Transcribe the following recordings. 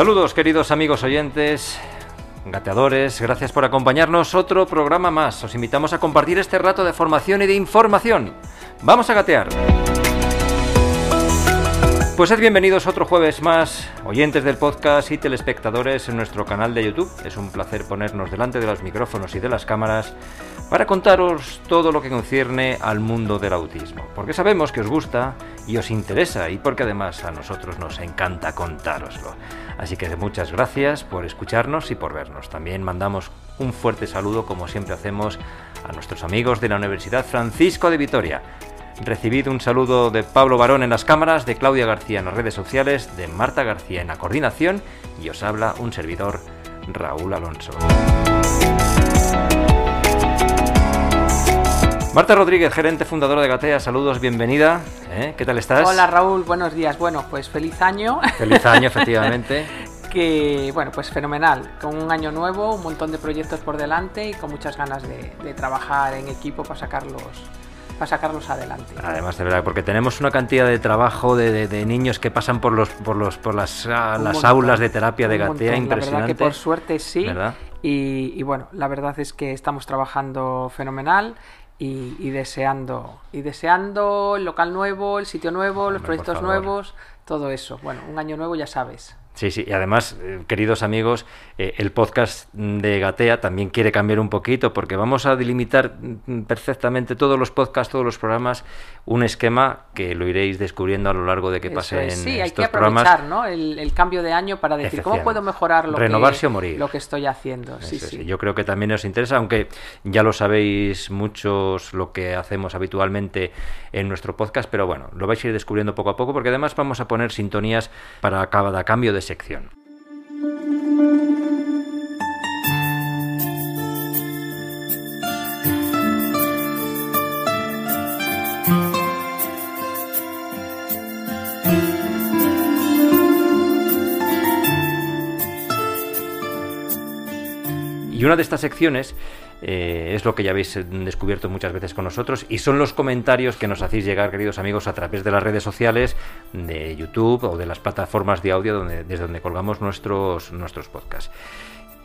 Saludos queridos amigos oyentes, gateadores, gracias por acompañarnos otro programa más. Os invitamos a compartir este rato de formación y de información. Vamos a gatear. Pues sed bienvenidos otro jueves más, oyentes del podcast y telespectadores en nuestro canal de YouTube. Es un placer ponernos delante de los micrófonos y de las cámaras para contaros todo lo que concierne al mundo del autismo. Porque sabemos que os gusta y os interesa y porque además a nosotros nos encanta contároslo. Así que muchas gracias por escucharnos y por vernos. También mandamos un fuerte saludo, como siempre hacemos, a nuestros amigos de la Universidad Francisco de Vitoria. Recibid un saludo de Pablo Barón en las cámaras, de Claudia García en las redes sociales, de Marta García en la coordinación y os habla un servidor, Raúl Alonso. Marta Rodríguez, gerente fundadora de Gatea, saludos, bienvenida. ¿eh? ¿Qué tal estás? Hola Raúl, buenos días. Bueno, pues feliz año. Feliz año, efectivamente. que bueno, pues fenomenal, con un año nuevo, un montón de proyectos por delante y con muchas ganas de, de trabajar en equipo para sacarlos para sacarlos adelante. Además, de verdad, porque tenemos una cantidad de trabajo de, de, de niños que pasan por los por los por las, ah, las montón, aulas de terapia de Gatea impresionante. La verdad que por suerte sí. y, bueno, la verdad es que estamos trabajando fenomenal. Y, y, deseando y deseando el local nuevo, el sitio nuevo, Hombre, los proyectos nuevos, todo eso. Bueno, un año nuevo ya sabes. Sí, sí, y además, eh, queridos amigos, eh, el podcast de Gatea también quiere cambiar un poquito porque vamos a delimitar mm, perfectamente todos los podcasts, todos los programas, un esquema que lo iréis descubriendo a lo largo de que pasen es. Sí, estos hay que aprovechar programas. ¿no? el, el, cambio de año para decir cómo puedo mejorar lo, Renovarse que, o morir. lo que estoy haciendo. Eso, sí, sí. sí, Yo creo que también os interesa, aunque ya lo sabéis muchos lo que hacemos habitualmente en nuestro podcast, pero bueno, lo vais a ir descubriendo poco a poco porque además vamos a poner sintonías para cada cambio de sección. Y una de estas secciones eh, es lo que ya habéis descubierto muchas veces con nosotros y son los comentarios que nos hacéis llegar, queridos amigos, a través de las redes sociales, de YouTube o de las plataformas de audio donde, desde donde colgamos nuestros, nuestros podcasts.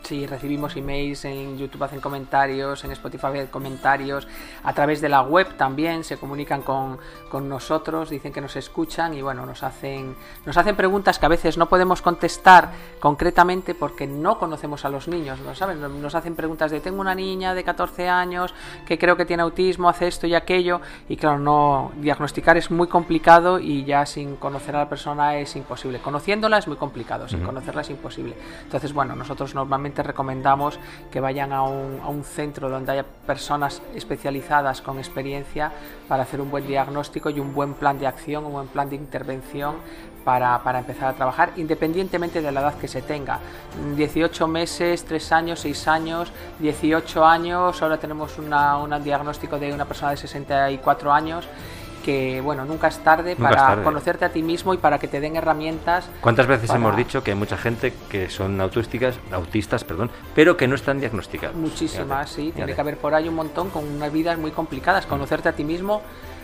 Sí, recibimos emails, en YouTube hacen comentarios, en Spotify hacen comentarios, a través de la web también se comunican con, con, nosotros, dicen que nos escuchan y bueno, nos hacen, nos hacen preguntas que a veces no podemos contestar concretamente porque no conocemos a los niños, ¿no saben? Nos hacen preguntas de tengo una niña de 14 años que creo que tiene autismo, hace esto y aquello y claro, no diagnosticar es muy complicado y ya sin conocer a la persona es imposible. Conociéndola es muy complicado, sin conocerla es imposible. Entonces, bueno, nosotros normalmente recomendamos que vayan a un, centro donde haya personas especializadas con experiencia para hacer un buen diagnóstico y un buen plan de acción, un buen plan de intervención para, empezar a trabajar, independientemente de la edad que se tenga. 18 meses, 3 años, 6 años, 18 años, ahora tenemos una, un diagnóstico de una persona de 64 años que bueno, nunca es tarde nunca para es tarde. conocerte a ti mismo y para que te den herramientas. ¿Cuántas veces para... hemos dicho que hay mucha gente que son autísticas, autistas, perdón, pero que no están diagnosticadas? Muchísimas, sí, tiene que haber por ahí un montón con unas vidas muy complicadas, conocerte a ti mismo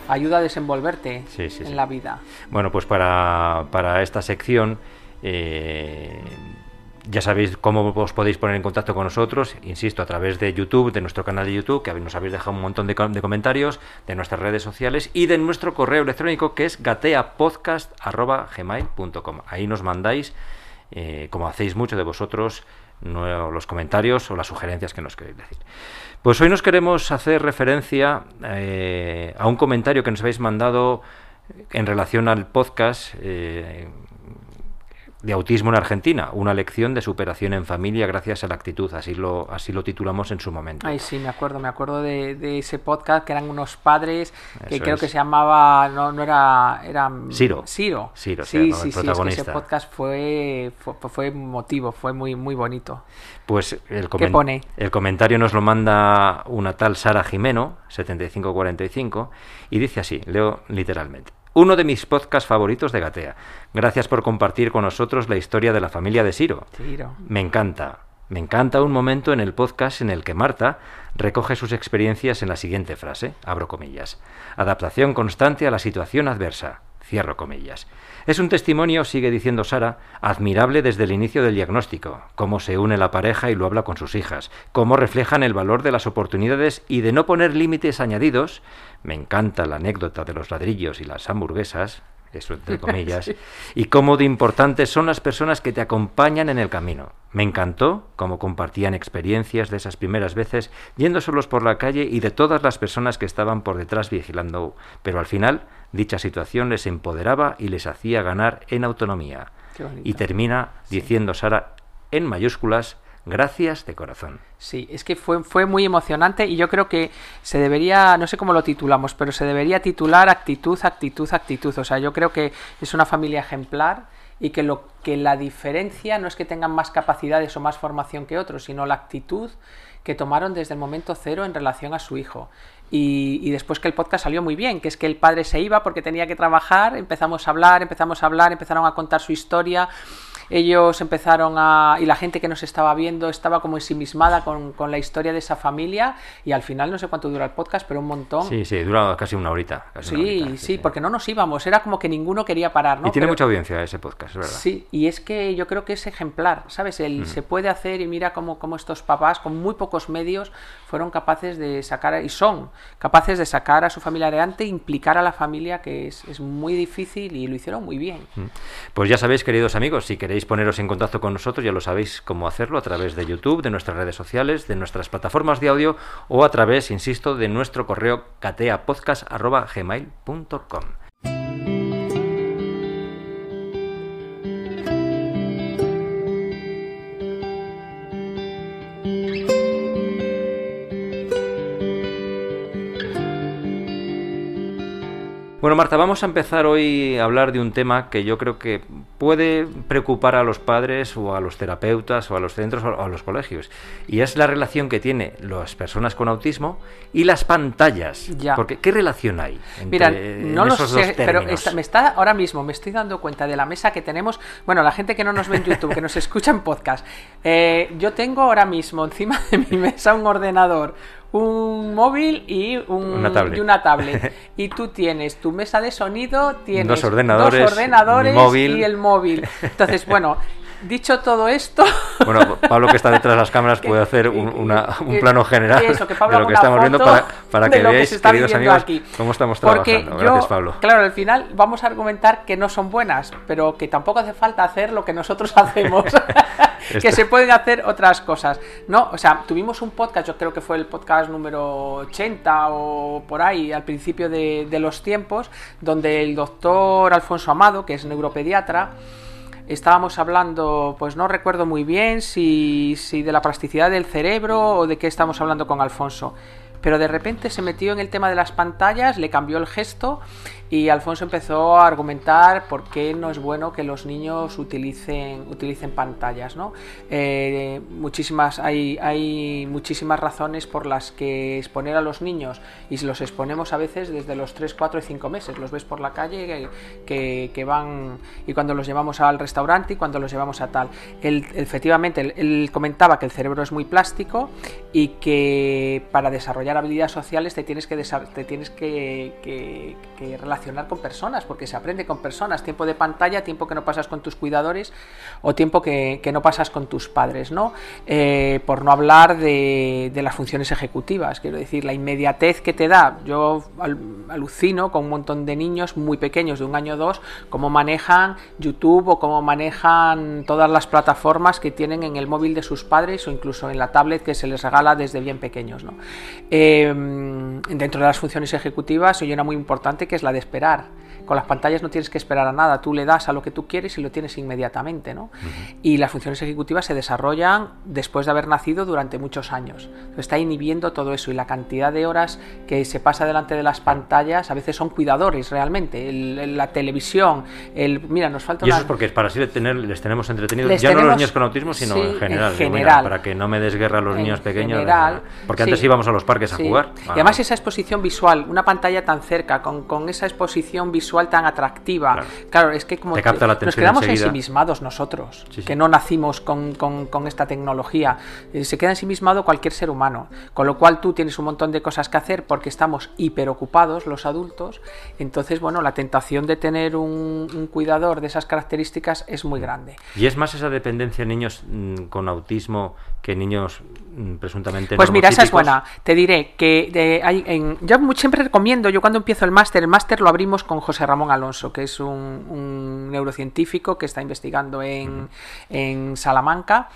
ayuda a desenvolverte sí, sí, en sí. la vida. Bueno, pues para, para esta sección eh, ya sabéis cómo os podéis poner en contacto con nosotros, insisto, a través de YouTube, de nuestro canal de YouTube, que nos habéis dejado un montón de, comentarios, de nuestras redes sociales y de nuestro correo electrónico que es gateapodcast.gmail.com. Ahí nos mandáis, eh, como hacéis mucho de vosotros, los comentarios o las sugerencias que nos queréis decir. Pues hoy nos queremos hacer referencia eh, a un comentario que nos habéis mandado en relación al podcast. Eh, de autismo en Argentina, una lección de superación en familia gracias a la actitud, así lo, así lo titulamos en su momento. Ay, sí, me acuerdo, me acuerdo de, ese podcast que eran unos padres que creo que se llamaba, no, no era, era Ciro. Ciro. Ciro, sí, sí, sí, ese podcast fue, fue, fue motivo, fue muy, muy bonito. Pues el, pone? el comentario nos lo manda una tal Sara Jimeno, 7545, y dice así, leo literalmente uno de mis podcasts favoritos de Gatea. Gracias por compartir con nosotros la historia de la familia de Siro. Me encanta. Me encanta un momento en el podcast en el que Marta recoge sus experiencias en la siguiente frase, abro comillas. Adaptación constante a la situación adversa. Cierro comillas. Es un testimonio, sigue diciendo Sara, admirable desde el inicio del diagnóstico, cómo se une la pareja y lo habla con sus hijas, cómo reflejan el valor de las oportunidades y de no poner límites añadidos. Me encanta la anécdota de los ladrillos y las hamburguesas, eso entre comillas, y cómo de importantes son las personas que te acompañan en el camino. Me encantó cómo compartían experiencias de esas primeras veces yendo solos por la calle y de todas las personas que estaban por detrás vigilando, pero al final dicha situación les empoderaba y les hacía ganar en autonomía. Y termina diciendo Sara en mayúsculas, Gracias de corazón. Sí, es que fue, fue muy emocionante y yo creo que se debería, no sé cómo lo titulamos, pero se debería titular actitud, actitud, actitud. O sea, yo creo que es una familia ejemplar y que lo que la diferencia no es que tengan más capacidades o más formación que otros, sino la actitud que tomaron desde el momento cero en relación a su hijo. Y, y, después que el podcast salió muy bien, que es que el padre se iba porque tenía que trabajar, empezamos a hablar, empezamos a hablar, empezaron a contar su historia ellos empezaron a... y la gente que nos estaba viendo estaba como ensimismada con, con la historia de esa familia y al final no sé cuánto dura el podcast, pero un montón. Sí, sí, dura casi una horita. sí, sí, porque no nos íbamos, era como que ninguno quería parar, ¿no? Y tiene mucha audiencia ese podcast, ¿verdad? Sí, y es que yo creo que es ejemplar, ¿sabes? El. Se puede hacer y mira cómo, cómo estos papás con muy pocos medios fueron capaces de sacar, y son capaces de sacar a su familia adelante, implicar a la familia, que es, es muy difícil y lo hicieron muy bien. Pues ya sabéis, queridos amigos, si queréis queréis poneros en contacto con nosotros, ya lo sabéis cómo hacerlo a través de YouTube, de nuestras redes sociales, de nuestras plataformas de audio o a través, insisto, de nuestro correo cateapodcast.gmail.com. Bueno, Marta, vamos a empezar hoy a hablar de un tema que yo creo que puede preocupar a los padres o a los terapeutas o a los centros o a los colegios. Y es la relación que tiene las personas con autismo y las pantallas. Porque, ¿qué relación hay entre Mira, no lo sé, pero me está, ahora mismo me estoy dando cuenta de la mesa que tenemos. Bueno, la gente que no nos ve en YouTube, que nos escucha en podcast. Eh, yo tengo ahora mismo encima de mi mesa un ordenador, un móvil y, una tablet. y una tablet. y tú tienes tu mesa de sonido, tienes dos ordenadores, ordenadores y el móvil. Entonces, bueno, Dicho todo esto. Bueno, Pablo, que está detrás de las cámaras, puede hacer un, plano general de lo que estamos viendo para, que veáis, queridos amigos, cómo estamos trabajando. Gracias, Pablo. Claro, al final vamos a argumentar que no son buenas, pero que tampoco hace falta hacer lo que nosotros hacemos. que se pueden hacer otras cosas. No, o sea, tuvimos un podcast, yo creo que fue el podcast número 80 o por ahí, al principio de, de los tiempos, donde el doctor Alfonso Amado, que es neuropediatra, estábamos hablando, pues no recuerdo muy bien si, si de la plasticidad del cerebro o de qué estamos hablando con Alfonso. Pero de repente se metió en el tema de las pantallas, le cambió el gesto y Alfonso empezó a argumentar por qué no es bueno que los niños utilicen, utilicen pantallas. ¿no? Eh, muchísimas, hay, hay muchísimas razones por las que exponer a los niños y los exponemos a veces desde los 3, 4 y 5 meses. Los ves por la calle que, que, van y cuando los llevamos al restaurante y cuando los llevamos a tal. Él, efectivamente, él comentaba que el cerebro es muy plástico y que para desarrollar habilidades sociales te tienes que, te tienes que, que relacionar con personas, porque se aprende con personas, tiempo de pantalla, tiempo que no pasas con tus cuidadores o tiempo que, no pasas con tus padres, ¿no? Eh, por no hablar de, las funciones ejecutivas, quiero decir, la inmediatez que te da. Yo alucino con un montón de niños muy pequeños, de un año o dos, cómo manejan YouTube o cómo manejan todas las plataformas que tienen en el móvil de sus padres o incluso en la tablet que se les regala desde bien pequeños, ¿no? Eh, dentro de las funciones ejecutivas hay una muy importante que es la de esperar. Con las pantallas no tienes que esperar a nada, tú le das a lo que tú quieres y lo tienes inmediatamente, ¿no? Y las funciones ejecutivas se desarrollan después de haber nacido durante muchos años. Está inhibiendo todo eso y la cantidad de horas que se pasa delante de las pantallas a veces son cuidadores realmente. la televisión, el mira, nos falta Y eso es porque es para así tener, les tenemos entretenidos, ya no los niños con autismo, sino en general. general. para que no me desguerra a los niños pequeños. General, porque antes íbamos a los parques a jugar. Y además esa exposición visual, una pantalla tan cerca, con, con esa exposición visual tan atractiva. Claro, es que como te capta la nos quedamos ensimismados nosotros, que no nacimos con, con, con esta tecnología. Eh, se queda ensimismado cualquier ser humano. Con lo cual tú tienes un montón de cosas que hacer porque estamos hiperocupados los adultos. Entonces, bueno, la tentación de tener un, un cuidador de esas características es muy grande. ¿Y es más esa dependencia en niños mm, con autismo que niños presuntamente Pues mira, esa es buena. Te diré que hay en, yo siempre recomiendo, yo cuando empiezo el máster, el máster lo abrimos con José Ramón Alonso, que es un, neurocientífico que está investigando en, en Salamanca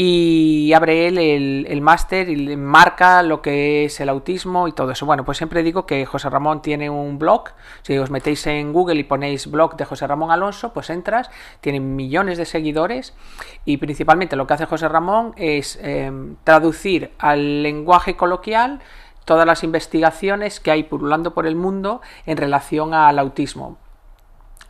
y abre él el, máster y marca lo que es el autismo y todo eso. Bueno, pues siempre digo que José Ramón tiene un blog, si os metéis en Google y ponéis blog de José Ramón Alonso, pues entras, tiene millones de seguidores y principalmente lo que hace José Ramón es em, traducir al lenguaje coloquial todas las investigaciones que hay pululando por el mundo en relación al autismo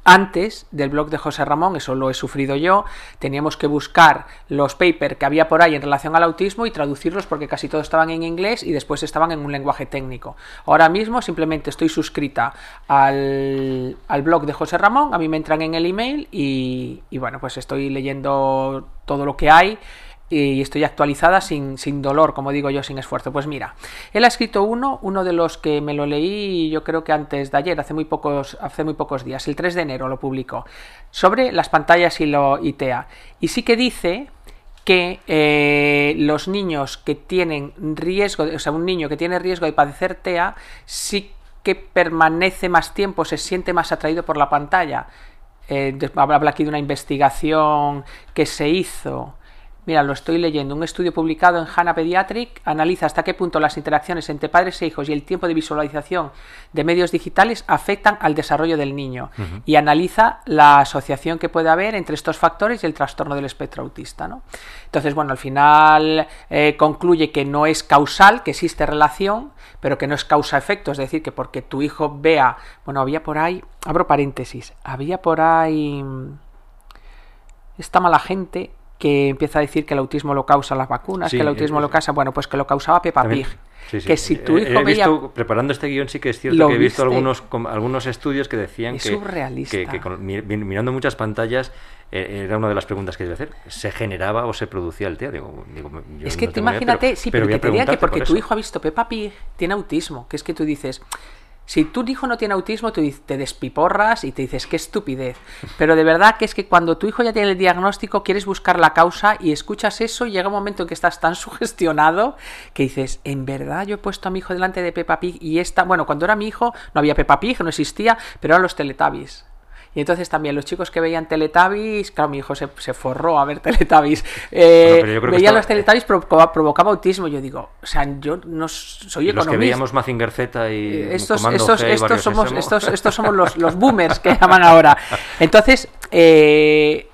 antes del blog de José Ramón, eso lo he sufrido yo, teníamos que buscar los papers que había por ahí en relación al autismo y traducirlos porque casi todos estaban en inglés y después estaban en un lenguaje técnico. Ahora mismo simplemente estoy suscrita al, blog de José Ramón, a mí me entran en el email y, y bueno, pues estoy leyendo todo lo que hay y estoy actualizada sin, sin, dolor, como digo yo, sin esfuerzo. Pues mira, él ha escrito uno, uno de los que me lo leí yo creo que antes de ayer, hace muy pocos, hace muy pocos días, el 3 de enero lo publicó, sobre las pantallas y lo ITEA. Y sí que dice que eh, los niños que tienen riesgo, o sea, un niño que tiene riesgo de padecer TEA, sí que permanece más tiempo, se siente más atraído por la pantalla. Eh, habla aquí de una investigación que se hizo Mira, lo estoy leyendo. Un estudio publicado en HANA Pediatric analiza hasta qué punto las interacciones entre padres e hijos y el tiempo de visualización de medios digitales afectan al desarrollo del niño y analiza la asociación que puede haber entre estos factores y el trastorno del espectro autista. ¿no? Entonces, bueno, al final eh, concluye que no es causal, que existe relación, pero que no es causa-efecto. Es decir, que porque tu hijo vea, bueno, había por ahí, abro paréntesis, había por ahí mm, esta mala gente que empieza a decir que el autismo lo causa las vacunas, que el autismo lo causa, bueno, pues que lo causaba Peppa Pig. Que si tu hijo he, preparando este guion sí que es cierto que he visto algunos, algunos estudios que decían que, que, mirando muchas pantallas eh, era una de las preguntas que iba a hacer. ¿Se generaba o se producía el TEA? Digo, es que te imagínate, sí, pero, que te que porque tu hijo ha visto Peppa Pig, tiene autismo, que es que tú dices, si tu hijo no tiene autismo, tú te despiporras y te dices, qué estupidez. Pero de verdad que es que cuando tu hijo ya tiene el diagnóstico, quieres buscar la causa y escuchas eso y llega un momento en que estás tan sugestionado que dices, en verdad yo he puesto a mi hijo delante de Peppa Pig y esta, bueno, cuando era mi hijo no había Peppa Pig, no existía, pero eran los Teletubbies. Y entonces también los chicos que veían Teletubbies, claro, mi hijo se, forró a ver Teletubbies, eh, veían los Teletubbies, provocaba, autismo. Yo digo, o sea, yo no soy economista. Los que veíamos Mazinger Z y eh, estos, estos, estos, somos, estos, estos somos los, los boomers que llaman ahora. Entonces, eh,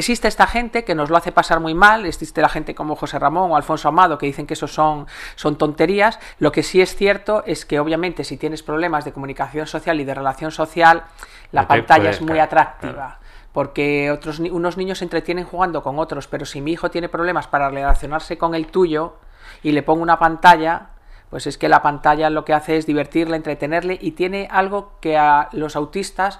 existe esta gente que nos lo hace pasar muy mal, existe la gente como José Ramón o Alfonso Amado que dicen que eso son, son tonterías. Lo que sí es cierto es que obviamente si tienes problemas de comunicación social y de relación social, la pantalla es muy atractiva. Porque otros, unos niños se entretienen jugando con otros, pero si mi hijo tiene problemas para relacionarse con el tuyo y le pongo una pantalla, pues es que la pantalla lo que hace es divertirle, entretenerle y tiene algo que a los autistas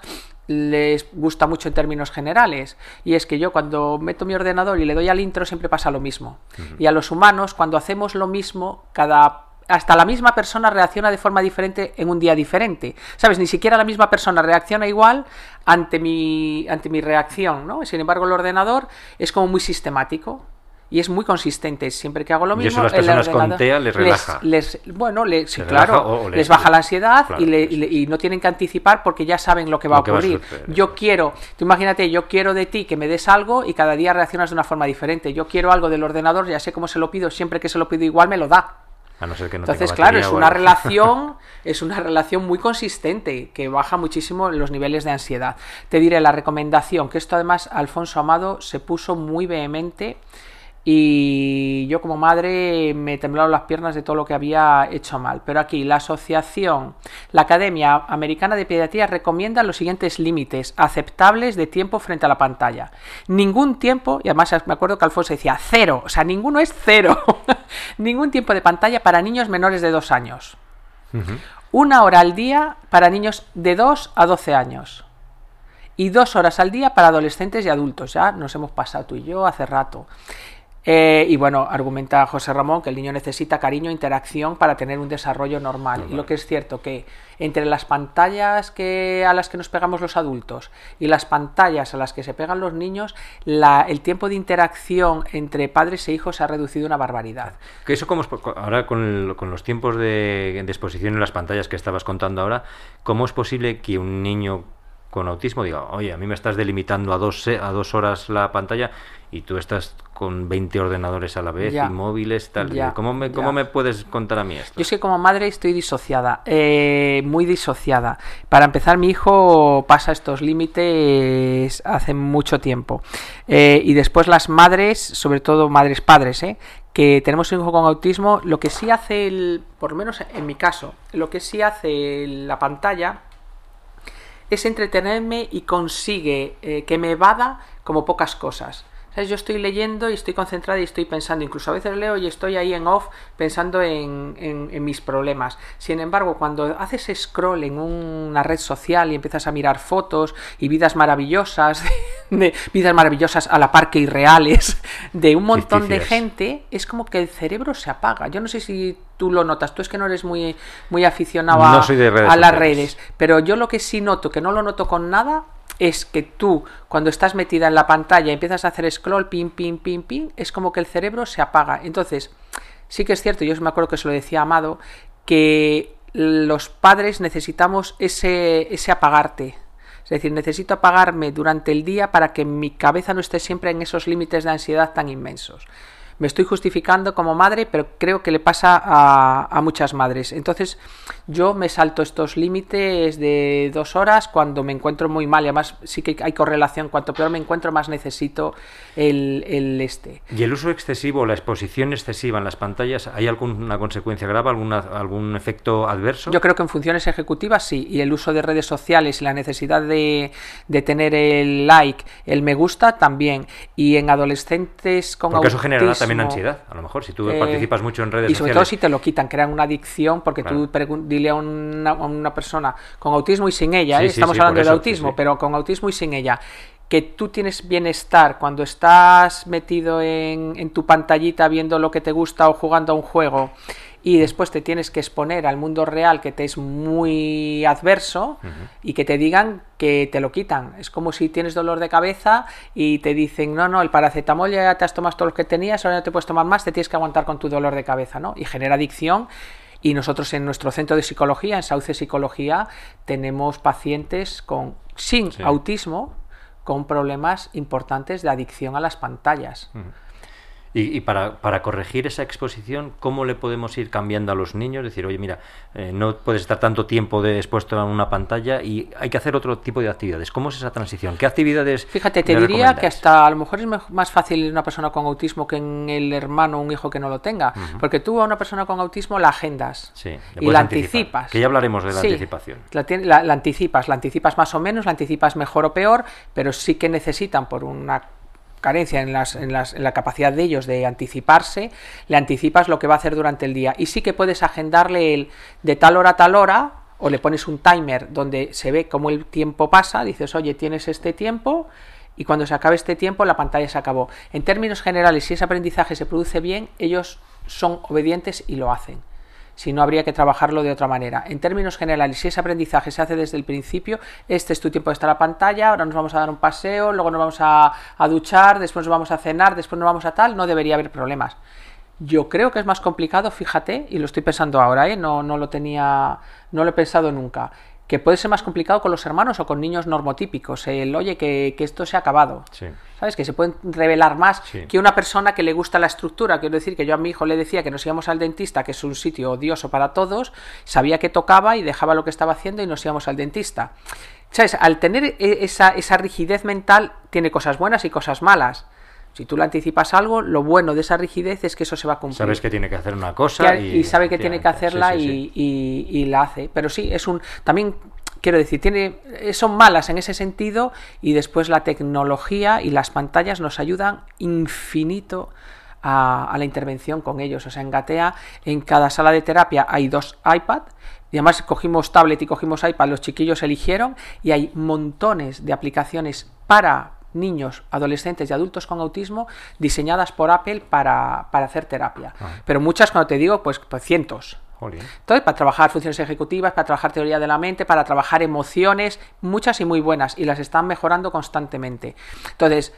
les gusta mucho en términos generales. Y es que yo cuando meto mi ordenador y le doy al intro siempre pasa lo mismo. Y a los humanos, cuando hacemos lo mismo, cada hasta la misma persona reacciona de forma diferente en un día diferente. ¿Sabes? Ni siquiera la misma persona reacciona igual ante mi, ante mi reacción, ¿no? Sin embargo, el ordenador es como muy sistemático y es muy consistente. Siempre que hago lo mismo, y eso las personas con TEA les relaja. Les, bueno, sí, claro, les, baja la ansiedad y, no tienen que anticipar porque ya saben lo que va a ocurrir. yo quiero, tú imagínate, yo quiero de ti que me des algo y cada día reaccionas de una forma diferente. Yo quiero algo del ordenador, ya sé cómo se lo pido, siempre que se lo pido igual me lo da. A no ser que no Entonces, claro, es una relación, es una relación muy consistente que baja muchísimo los niveles de ansiedad. Te diré la recomendación, que esto además Alfonso Amado se puso muy vehemente y yo como madre me temblaron las piernas de todo lo que había hecho mal. Pero aquí la asociación, la Academia Americana de Pediatría recomienda los siguientes límites aceptables de tiempo frente a la pantalla. Ningún tiempo, y además me acuerdo que Alfonso decía cero, o sea, ninguno es cero. Ningún tiempo de pantalla para niños menores de dos años. Una hora al día para niños de 2 a 12 años. Y dos horas al día para adolescentes y adultos. Ya nos hemos pasado tú y yo hace rato. Eh, y bueno, argumenta José Ramón que el niño necesita cariño e interacción para tener un desarrollo normal. Y lo que es cierto que entre las pantallas que, a las que nos pegamos los adultos y las pantallas a las que se pegan los niños, la- el tiempo de interacción entre padres e hijos se ha reducido una barbaridad. Que eso como es po- ahora con, el- con los tiempos de, de exposición en las pantallas que estabas contando ahora, ¿cómo es posible que un niño con autismo diga, oye, a mí me estás delimitando a dos, se- a dos horas la pantalla y tú estás con 20 ordenadores a la vez Ya. y móviles, tal? Ya, ¿Cómo, me. ¿Cómo me puedes contar a mí esto? Yo es que como madre estoy disociada, eh, muy disociada. Para empezar, mi hijo pasa estos límites hace mucho tiempo. Eh, y después las madres, sobre todo madres padres, eh, que tenemos un hijo con autismo, lo que sí hace, el, por lo menos en mi caso, lo que sí hace la pantalla es entretenerme y consigue eh, que me evada como pocas cosas. ¿Sabes? Yo estoy leyendo y estoy concentrada y estoy pensando, incluso a veces leo y estoy ahí en off pensando en, en- en mis problemas. Sin embargo, cuando haces scroll en una red social y empiezas a mirar fotos y vidas maravillosas, de, vidas maravillosas a la par que irreales, de un montón de gente, es como que el cerebro se apaga. Yo no sé si tú lo notas, tú es que no eres muy, muy aficionado a, No las redes, pero yo lo que sí noto, que no lo noto con nada, es que tú, cuando estás metida en la pantalla y empiezas a hacer scroll, pin, pin, pin, pin, es como que el cerebro se apaga. Entonces, sí que es cierto, yo me acuerdo que se lo decía Amado, que los padres necesitamos ese, ese apagarte. Es decir, necesito apagarme durante el día para que mi cabeza no esté siempre en esos límites de ansiedad tan inmensos. Me estoy justificando como madre, pero creo que le pasa a, a muchas madres. Entonces, yo me salto estos límites de dos horas cuando me encuentro muy mal. Y además, sí que hay correlación. Cuanto peor me encuentro, más necesito el, el este. ¿Y el uso excesivo, la exposición excesiva en las pantallas, hay alguna consecuencia grave, alguna, algún efecto adverso? Yo creo que en funciones ejecutivas sí, y el uso de redes sociales y la necesidad de, de tener el like, el me gusta también, y en adolescentes con Porque eso generará también autismo, ansiedad, a lo mejor, si tú eh, participas mucho en redes y sobre sociales. todo si te lo quitan, crean una adicción, porque Claro. tú dile a una, a una persona con autismo y sin ella, Sí, ¿eh? sí, estamos sí, hablando por de eso, autismo, pero con autismo y sin ella, que tú tienes bienestar cuando estás metido en, en tu pantallita viendo lo que te gusta o jugando a un juego y después te tienes que exponer al mundo real que te es muy adverso y que te digan que te lo quitan. Es como si tienes dolor de cabeza y te dicen, no, no, el paracetamol ya te has tomado todo lo que tenías, ahora no te puedes tomar más, te tienes que aguantar con tu dolor de cabeza, ¿no? Y genera adicción. Y nosotros en nuestro centro de psicología, en Sauce Psicología, tenemos pacientes con sin Sí. autismo con problemas importantes de adicción a las pantallas. Y, y para, para corregir esa exposición, ¿cómo le podemos ir cambiando a los niños? Decir, oye, mira, eh, no puedes estar tanto tiempo de, expuesto a una pantalla y hay que hacer otro tipo de actividades. ¿Cómo es esa transición? ¿Qué actividades? Fíjate, te diría que hasta a lo mejor es más fácil en una persona con autismo que en el hermano o un hijo que no lo tenga. Porque tú a una persona con autismo la agendas Sí, y la anticipar, anticipas. que ya hablaremos de la Sí, anticipación. La, la- la anticipas, la anticipas más o menos, la anticipas mejor o peor, pero sí que necesitan por una carencia en, las, en, las- en la capacidad de ellos de anticiparse, le anticipas lo que va a hacer durante el día. Y sí que puedes agendarle el de tal hora a tal hora, o le pones un timer donde se ve cómo el tiempo pasa, dices, oye, tienes este tiempo, y cuando se acabe este tiempo la pantalla se acabó. En términos generales, si ese aprendizaje se produce bien, ellos son obedientes y lo hacen si no habría que trabajarlo de otra manera. En términos generales, si ese aprendizaje se hace desde el principio, este es tu tiempo de estar a la pantalla, ahora nos vamos a dar un paseo, luego nos vamos a, a duchar, después nos vamos a cenar, después nos vamos a tal, no debería haber problemas. Yo creo que es más complicado, fíjate, y lo estoy pensando ahora, ¿eh? no, no lo tenía, no lo he pensado nunca, que puede ser más complicado con los hermanos o con niños normotípicos. El, oye, que, esto se ha acabado. ¿Sabes? Que se pueden revelar más que una persona que le gusta la estructura. Quiero decir que yo a mi hijo le decía que nos íbamos al dentista, que es un sitio odioso para todos, sabía que tocaba y dejaba lo que estaba haciendo y nos íbamos al dentista. ¿Sabes? Al tener e, esa, esa rigidez mental, tiene cosas buenas y cosas malas. Si tú le anticipas algo, lo bueno de esa rigidez es que eso se va a cumplir. Sabes que tiene que hacer una cosa y, sabe que tiene que hacerla Y, la hace. Pero sí, es un. También quiero decir, tiene, son malas en ese sentido y después la tecnología y las pantallas nos ayudan infinito a, la intervención con ellos. O sea, en Gatea, en cada sala de terapia hay dos iPad. Y además cogimos tablet y cogimos iPad, los chiquillos eligieron y hay montones de aplicaciones para niños, adolescentes y adultos con autismo diseñadas por Apple para, hacer terapia. Ah. Pero muchas, cuando te digo, pues, pues cientos. Entonces, para trabajar funciones ejecutivas, para trabajar teoría de la mente, para trabajar emociones, muchas y muy buenas, y las están mejorando constantemente. Entonces,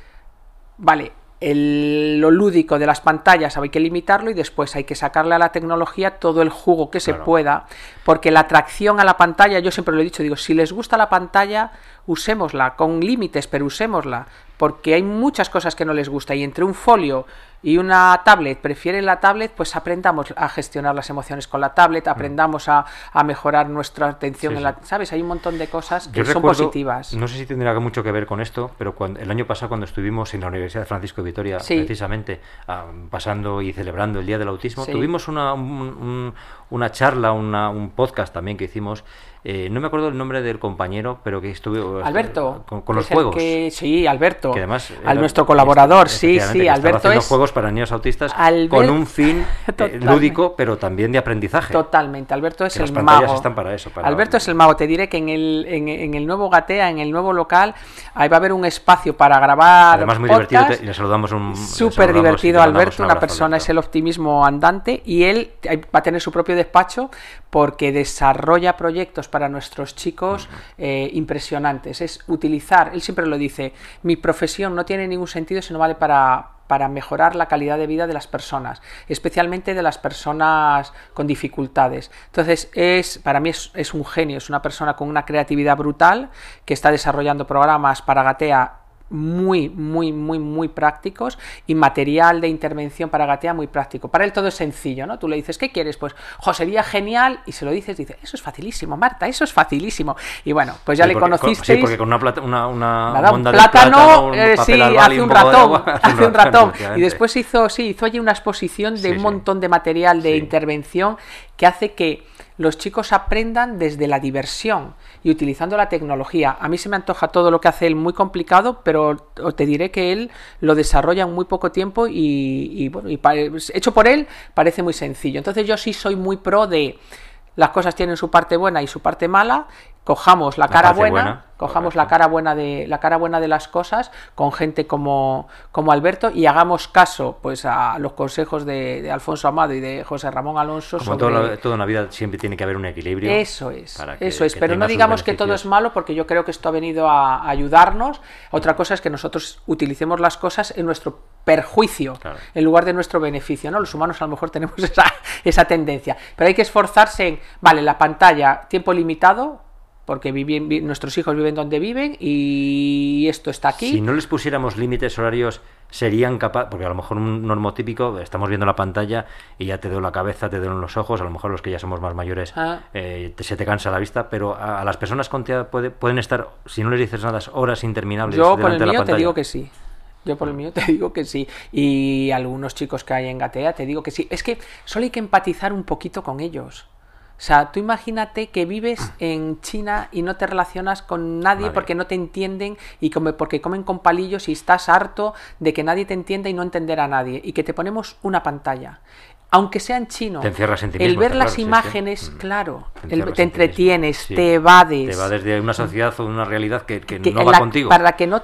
vale, lo lúdico de las pantallas hay que limitarlo y después hay que sacarle a la tecnología todo el jugo que se pueda, porque la atracción a la pantalla, yo siempre lo he dicho, digo, si les gusta la pantalla, usémosla, con límites, pero usémosla, porque hay muchas cosas que no les gusta y entre un folio y una tablet, prefieren la tablet, pues aprendamos a gestionar las emociones con la tablet, aprendamos a, mejorar nuestra atención en la... ¿Sabes? Hay un montón de cosas que son positivas. No sé si tendrá mucho que ver con esto, pero cuando, el año pasado cuando estuvimos en la Universidad de Francisco de Vitoria, precisamente ah, pasando y celebrando el Día del Autismo, tuvimos una, una charla, un podcast también que hicimos eh, no me acuerdo el nombre del compañero, pero que estuvo... Alberto. Con, los juegos. sí, Alberto. Que además... Al nuestro colaborador, sí, sí, Alberto es... juegos para niños autistas con un fin eh, lúdico, pero también de aprendizaje. Totalmente. Alberto es el las mago. están para eso. Alberto es el mago. Te diré que en el, en, el nuevo Gatea, en el nuevo local, ahí va a haber un espacio para grabar Además muy divertido le saludamos un... Súper divertido Alberto, una persona, es el optimismo andante y él va a tener su propio despacho porque desarrolla proyectos para nuestros chicos eh, impresionantes. Es utilizar, él siempre lo dice, mi profesión no tiene ningún sentido si no vale para, para mejorar la calidad de vida de las personas, especialmente de las personas con dificultades. Entonces, es, para mí es, es un genio, es una persona con una creatividad brutal que está desarrollando programas para Gatea muy, muy, muy, muy prácticos y material de intervención para Gatea muy práctico. Para él todo es sencillo, ¿no? Tú le dices, ¿qué quieres? Pues, jo, sería genial, y se lo dices, dice, eso es facilísimo, Marta, eso es facilísimo. Y bueno, pues ya le conocisteis. sí, porque con una, plata, una, una un plátano, eh, sí, hace un, ratón, hace un ratón. y después hizo, sí, hizo allí una exposición de un montón de material de intervención que hace que los chicos aprendan desde la diversión y utilizando la tecnología. A mí se me antoja todo lo que hace él muy complicado, pero te diré que él lo desarrolla en muy poco tiempo y, bueno, y hecho por él parece muy sencillo. Entonces yo sí soy muy pro de las cosas tienen su parte buena y su parte mala cojamos la, cara buena, cojamos la cara buena de la cara buena de las cosas con gente como, como Alberto y hagamos caso pues a los consejos de, Alfonso Amado y de José Ramón Alonso como sobre... toda, una vida siempre tiene que haber un equilibrio eso es eso es pero no digamos que todo es malo porque yo creo que esto ha venido a ayudarnos. Otra cosa es que nosotros utilicemos las cosas en nuestro perjuicio en lugar de nuestro beneficio no los humanos a lo mejor tenemos esa, esa tendencia pero hay que esforzarse en vale la pantalla tiempo limitado porque viven, nuestros hijos viven donde viven y esto está aquí. Si no les pusiéramos límites horarios, serían capaces, porque a lo mejor un normotípico, estamos viendo la pantalla y ya te doy la cabeza, te duelen los ojos, a lo mejor los que ya somos más mayores ah. eh, se te cansa la vista, pero a, las personas con TEA puede, pueden estar, si no les dices nada, horas interminables. Yo por el mío te digo que sí. Yo por el mío te digo que sí. Y algunos chicos que hay en Gatea te digo que sí. Es que solo hay que empatizar un poquito con ellos. O sea, tú imagínate que vives en China y no te relacionas con nadie porque no te entienden y come, porque comen con palillos y estás harto de que nadie te entienda y no entender a nadie y que te ponemos una pantalla. Aunque sea en chino, el ver las imágenes, mm. claro, te, entretienes, te evades. Te evades de una sociedad o una realidad que, no va contigo. Para la que no,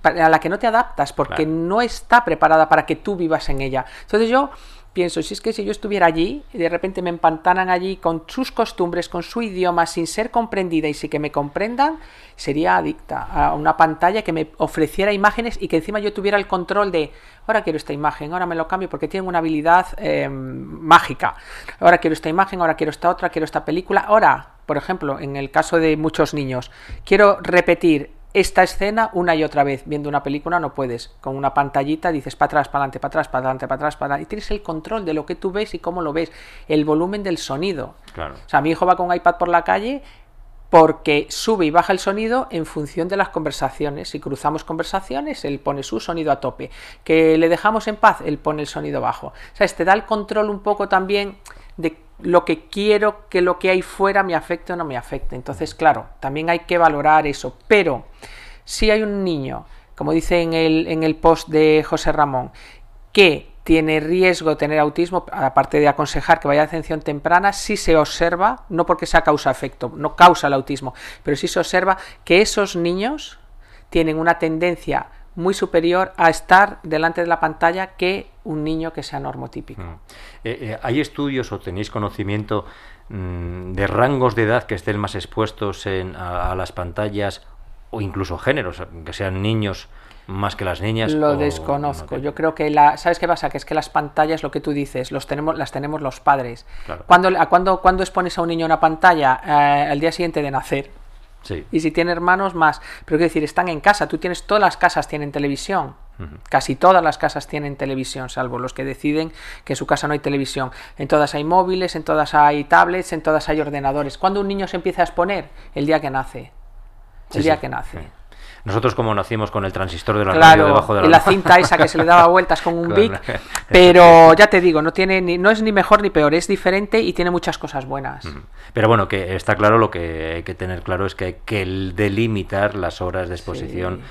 para la que no te adaptas, porque no está preparada para que tú vivas en ella. Entonces yo pienso, si es que si yo estuviera allí y de repente me empantanan allí con sus costumbres, con su idioma, sin ser comprendida y sin que me comprendan, sería adicta a una pantalla que me ofreciera imágenes y que encima yo tuviera el control de, ahora quiero esta imagen, ahora me lo cambio porque tiene una habilidad em, mágica, ahora quiero esta imagen, ahora quiero esta otra, quiero esta película, ahora por ejemplo, en el caso de muchos niños, quiero repetir esta escena una y otra vez. Viendo una película no puedes. Con una pantallita dices para atrás, para adelante, para atrás, para adelante, para atrás, para adelante. Y tienes el control de lo que tú ves y cómo lo ves. El volumen del sonido. Claro. O sea, mi hijo va con un iPad por la calle porque sube y baja el sonido en función de las conversaciones. Si cruzamos conversaciones, él pone su sonido a tope. Que le dejamos en paz, él pone el sonido bajo. O sea, te da el control un poco también lo que quiero que lo que hay fuera me afecte o no me afecte. Entonces, claro, también hay que valorar eso. Pero si hay un niño, como dice en el, en el post de José Ramón, que tiene riesgo de tener autismo, aparte de aconsejar que vaya a atención temprana, si se observa, no porque sea causa-efecto, no causa el autismo, pero sí se observa que esos niños tienen una tendencia muy superior a estar delante de la pantalla que un niño que sea normotípico. Mm. Eh, eh, ¿Hay estudios o tenéis conocimiento mm, de rangos de edad que estén más expuestos a, las pantallas o incluso géneros, que sean niños más que las niñas? Lo desconozco. Yo creo que la, ¿sabes qué pasa? Que es que las pantallas, lo que tú dices, los tenemos, las tenemos los padres. cuando ¿Cuándo, expones a un niño una pantalla? Eh, al día siguiente de nacer. Y si tiene hermanos, más. Pero quiero decir, están en casa. Tú tienes, todas las casas tienen televisión. Casi todas las casas tienen televisión, salvo los que deciden que en su casa no hay televisión. En todas hay móviles, en todas hay tablets, en todas hay ordenadores. ¿Cuándo un niño se empieza a exponer? El día que nace. El día que nace. Nosotros como nacimos con el transistor de la radio debajo de la, y la cinta esa que se le daba vueltas con un bic, pero ya te digo, no tiene ni, no es ni mejor ni peor, es diferente y tiene muchas cosas buenas. Pero bueno, que está claro lo que hay que tener claro es que hay que delimitar las horas de exposición.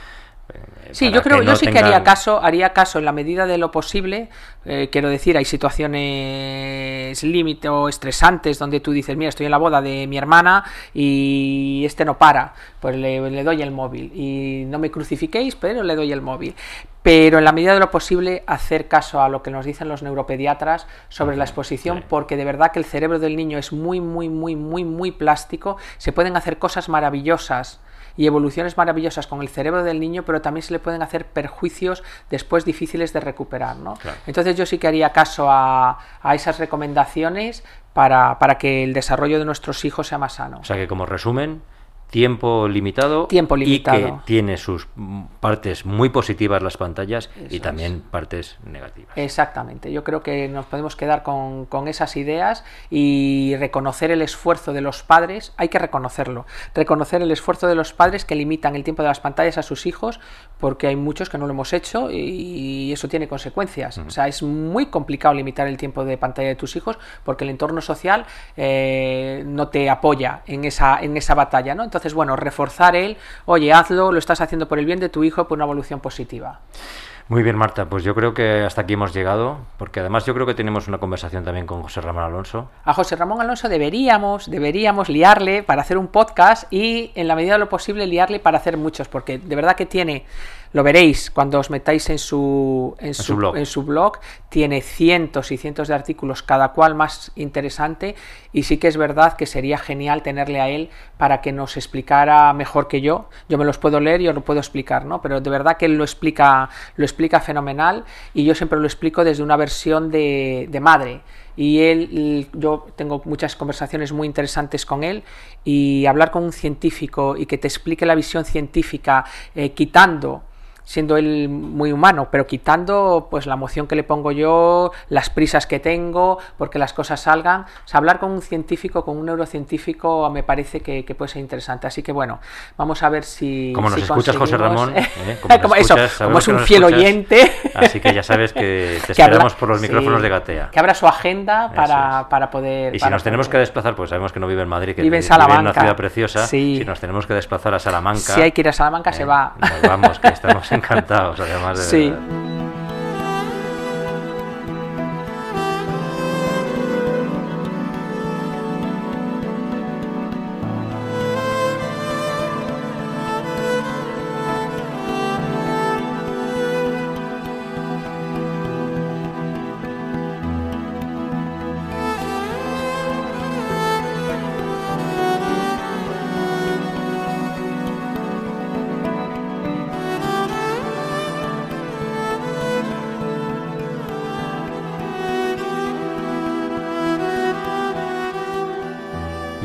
Sí, yo creo, yo sí que haría caso, haría caso en la medida de lo posible. Eh, quiero decir, hay situaciones límite o estresantes donde tú dices, mira, estoy en la boda de mi hermana y este no para, pues le, doy el móvil. Y no me crucifiquéis, pero le doy el móvil. Pero en la medida de lo posible, hacer caso a lo que nos dicen los neuropediatras sobre la exposición, porque de verdad que el cerebro del niño es muy, muy, muy, muy, muy plástico. Se pueden hacer cosas maravillosas y evoluciones maravillosas con el cerebro del niño, pero también se le pueden hacer perjuicios después difíciles de recuperar. ¿no? Entonces yo sí que haría caso a, a esas recomendaciones para, para que el desarrollo de nuestros hijos sea más sano. O sea que como resumen, tiempo limitado, tiempo limitado. y que tiene sus partes muy positivas las pantallas y también partes negativas. Exactamente, yo creo que nos podemos quedar con, con, esas ideas y reconocer el esfuerzo de los padres, hay que reconocerlo, reconocer el esfuerzo de los padres que limitan el tiempo de las pantallas a sus hijos, porque hay muchos que no lo hemos hecho y eso tiene consecuencias. O sea, es muy complicado limitar el tiempo de pantalla de tus hijos porque el entorno social eh, no te apoya en esa, en esa batalla, ¿no? Entonces, entonces, bueno, reforzar el, oye, hazlo, lo estás haciendo por el bien de tu hijo, por una evolución positiva. Muy bien, Marta, pues yo creo que hasta aquí hemos llegado, porque además yo creo que tenemos una conversación también con José Ramón Alonso. A José Ramón Alonso deberíamos, deberíamos liarle para hacer un podcast y en la medida de lo posible liarle para hacer muchos, porque de verdad que tiene lo veréis cuando os metáis en su, en, su, blog. en su blog. Tiene cientos y cientos de artículos, cada cual más interesante. Y sí que es verdad que sería genial tenerle a él para que nos explicara mejor que yo. Yo me los puedo leer y os lo puedo explicar, ¿no? Pero de verdad que él lo explica, lo explica fenomenal. Y yo siempre lo explico desde una versión de, de madre y él, yo tengo muchas conversaciones muy interesantes con él y hablar con un científico y que te explique la visión científica eh, quitando siendo él muy humano, pero quitando pues la emoción que le pongo yo, las prisas que tengo, porque las cosas salgan. hablar con un científico, con un neurocientífico, me parece que, puede ser interesante. Así que bueno, vamos a ver si. Como nos escuchas, José Ramón, ¿eh? como, eso, como es un fiel oyente. Así que ya sabes que te esperamos por los micrófonos de Gatea. Que abra su agenda para, para poder. Y si nos tenemos que desplazar, pues sabemos que no vive en Madrid, que vive en Salamanca. Vive en una ciudad preciosa. Si nos tenemos que desplazar a Salamanca. Si hay que ir a Salamanca, se ¿eh? va. vamos, que estamos encantados, además de Sí.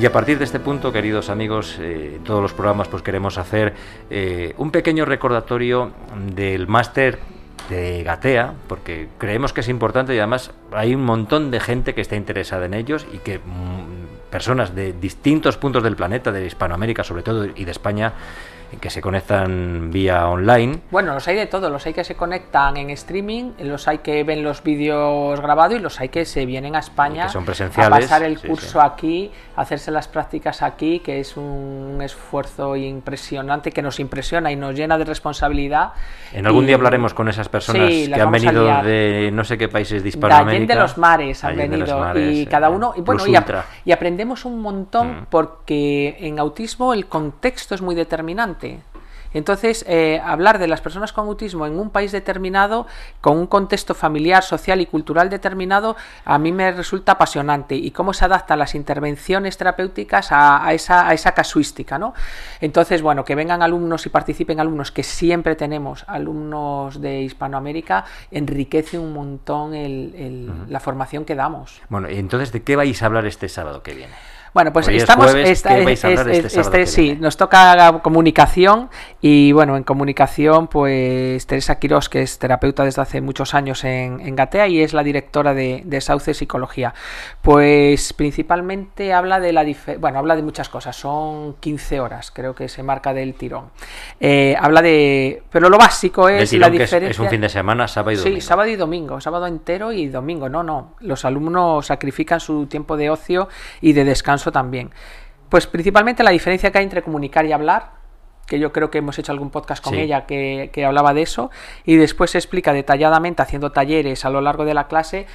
A partir de este punto, queridos amigos, eh, todos los programas pues queremos hacer eh, un pequeño recordatorio del máster de Gatea, porque creemos que es importante y además hay un montón de gente que está interesada en ellos y que mm, personas de distintos puntos del planeta, de Hispanoamérica sobre todo y de España, que se conectan vía online. Bueno, los hay de todo, los hay que se conectan en streaming, los hay que ven los vídeos grabados y los hay que se vienen a España que son presenciales, a pasar el sí, curso sí. aquí, a hacerse las prácticas aquí, que es un esfuerzo impresionante que nos impresiona y nos llena de responsabilidad. En algún Y- día hablaremos con esas personas Sí, que han venido de no sé qué países de de Hispanoamérica. Allende los mares han Allende venido mares, y eh, cada uno y bueno ap- y aprendemos un montón Mm. porque en autismo el contexto es muy determinante entonces eh, hablar de las personas con autismo en un país determinado con un contexto familiar social y cultural determinado a mí me resulta apasionante y cómo se adaptan las intervenciones terapéuticas a, a esa, a esa casuística ¿no? entonces bueno que vengan alumnos y participen alumnos que siempre tenemos alumnos de Hispanoamérica enriquece un montón el- el- la formación que damos. Bueno, y entonces, ¿de qué vais a hablar este sábado que viene? Bueno, pues Hoy es estamos. jueves, esta- ¿qué vais a hablar es- este es- este- sí, nos toca comunicación y bueno, en comunicación, pues Teresa Quirós, que es terapeuta desde hace muchos años en, en Gatea y es la directora de, de Sauce Psicología. Pues principalmente habla de la bueno, habla de muchas cosas, son 15 horas, creo que se marca del tirón. Eh, habla de. Pero lo básico es tirón, la que es- diferencia. es, un fin de semana, sábado y Sí, domingo. sábado y domingo, sábado entero y domingo. No, no. Los alumnos sacrifican su tiempo de ocio y de descanso también. Pues principalmente la diferencia que hay entre comunicar y hablar, que yo creo que hemos hecho algún podcast con Sí. ella que, que hablaba de eso, y después se explica detalladamente, haciendo talleres a lo largo de la clase,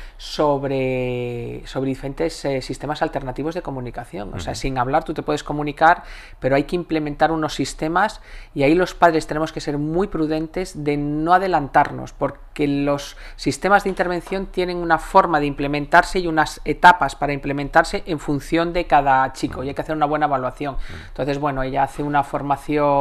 sobre, sobre diferentes eh, sistemas alternativos de comunicación. O sea, sin hablar tú te puedes comunicar, pero hay que implementar unos sistemas y ahí los padres tenemos que ser muy prudentes de no adelantarnos, porque los sistemas de intervención tienen una forma de implementarse y unas etapas para implementarse en función de cada chico y hay que hacer una buena evaluación. Entonces, bueno, ella hace una formación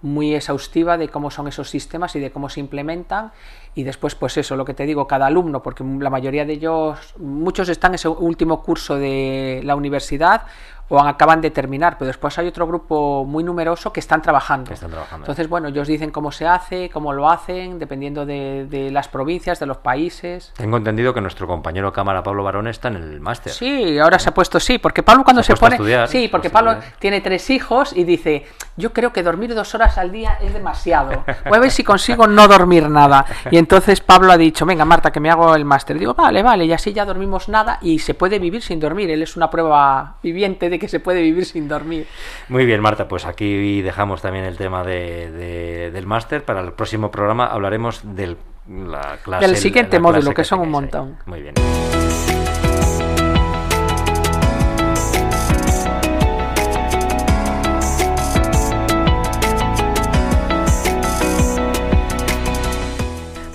muy exhaustiva de cómo son esos sistemas y de cómo se implementan. Y después pues eso lo que te digo cada alumno porque la mayoría de ellos muchos están en ese último curso de la universidad o acaban de terminar pero después hay otro grupo muy numeroso que están trabajando Que están trabajando. entonces bueno ellos dicen cómo se hace cómo lo hacen dependiendo de, de las provincias de los países Tengo entendido que nuestro compañero cámara Pablo Barón está en el máster. Sí, ahora se ha puesto sí, porque Pablo cuando Se pone, estudiar, sí, porque Pablo estudiar. tiene tres hijos y dice, yo creo que dormir dos horas al día es demasiado. Voy a ver si consigo no dormir nada. Y entonces Pablo ha dicho, venga Marta, que me hago el máster. Digo, vale, vale, y así ya dormimos nada y se puede vivir sin dormir. Él es una prueba viviente de que se puede vivir sin dormir. Muy bien, Marta, pues aquí dejamos también el tema de, de- del máster. Para el próximo programa hablaremos del la clase, Del siguiente la módulo, que son un ahí. montón. Muy bien.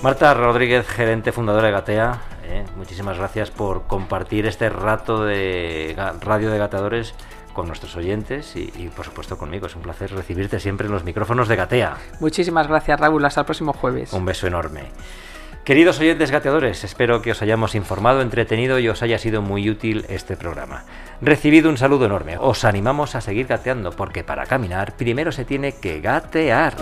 Marta Rodríguez, gerente fundadora de Gatea, muchísimas gracias por compartir este rato de radio de Gateadores con nuestros oyentes y, y, por supuesto conmigo. Es un placer recibirte siempre en los micrófonos de Gatea. Muchísimas gracias, Raúl. Hasta el próximo jueves. Un beso enorme. Queridos oyentes gateadores, espero que os hayamos informado, entretenido y os haya sido muy útil este programa. Recibido un saludo enorme. Os animamos a seguir gateando porque para caminar primero se tiene que gatear.